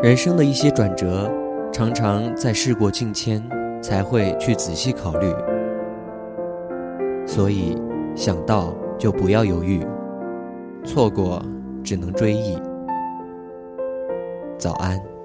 人生的一些转折常常在事过境迁才会去仔细考虑。所以想到就不要犹豫错过只能追忆。早安。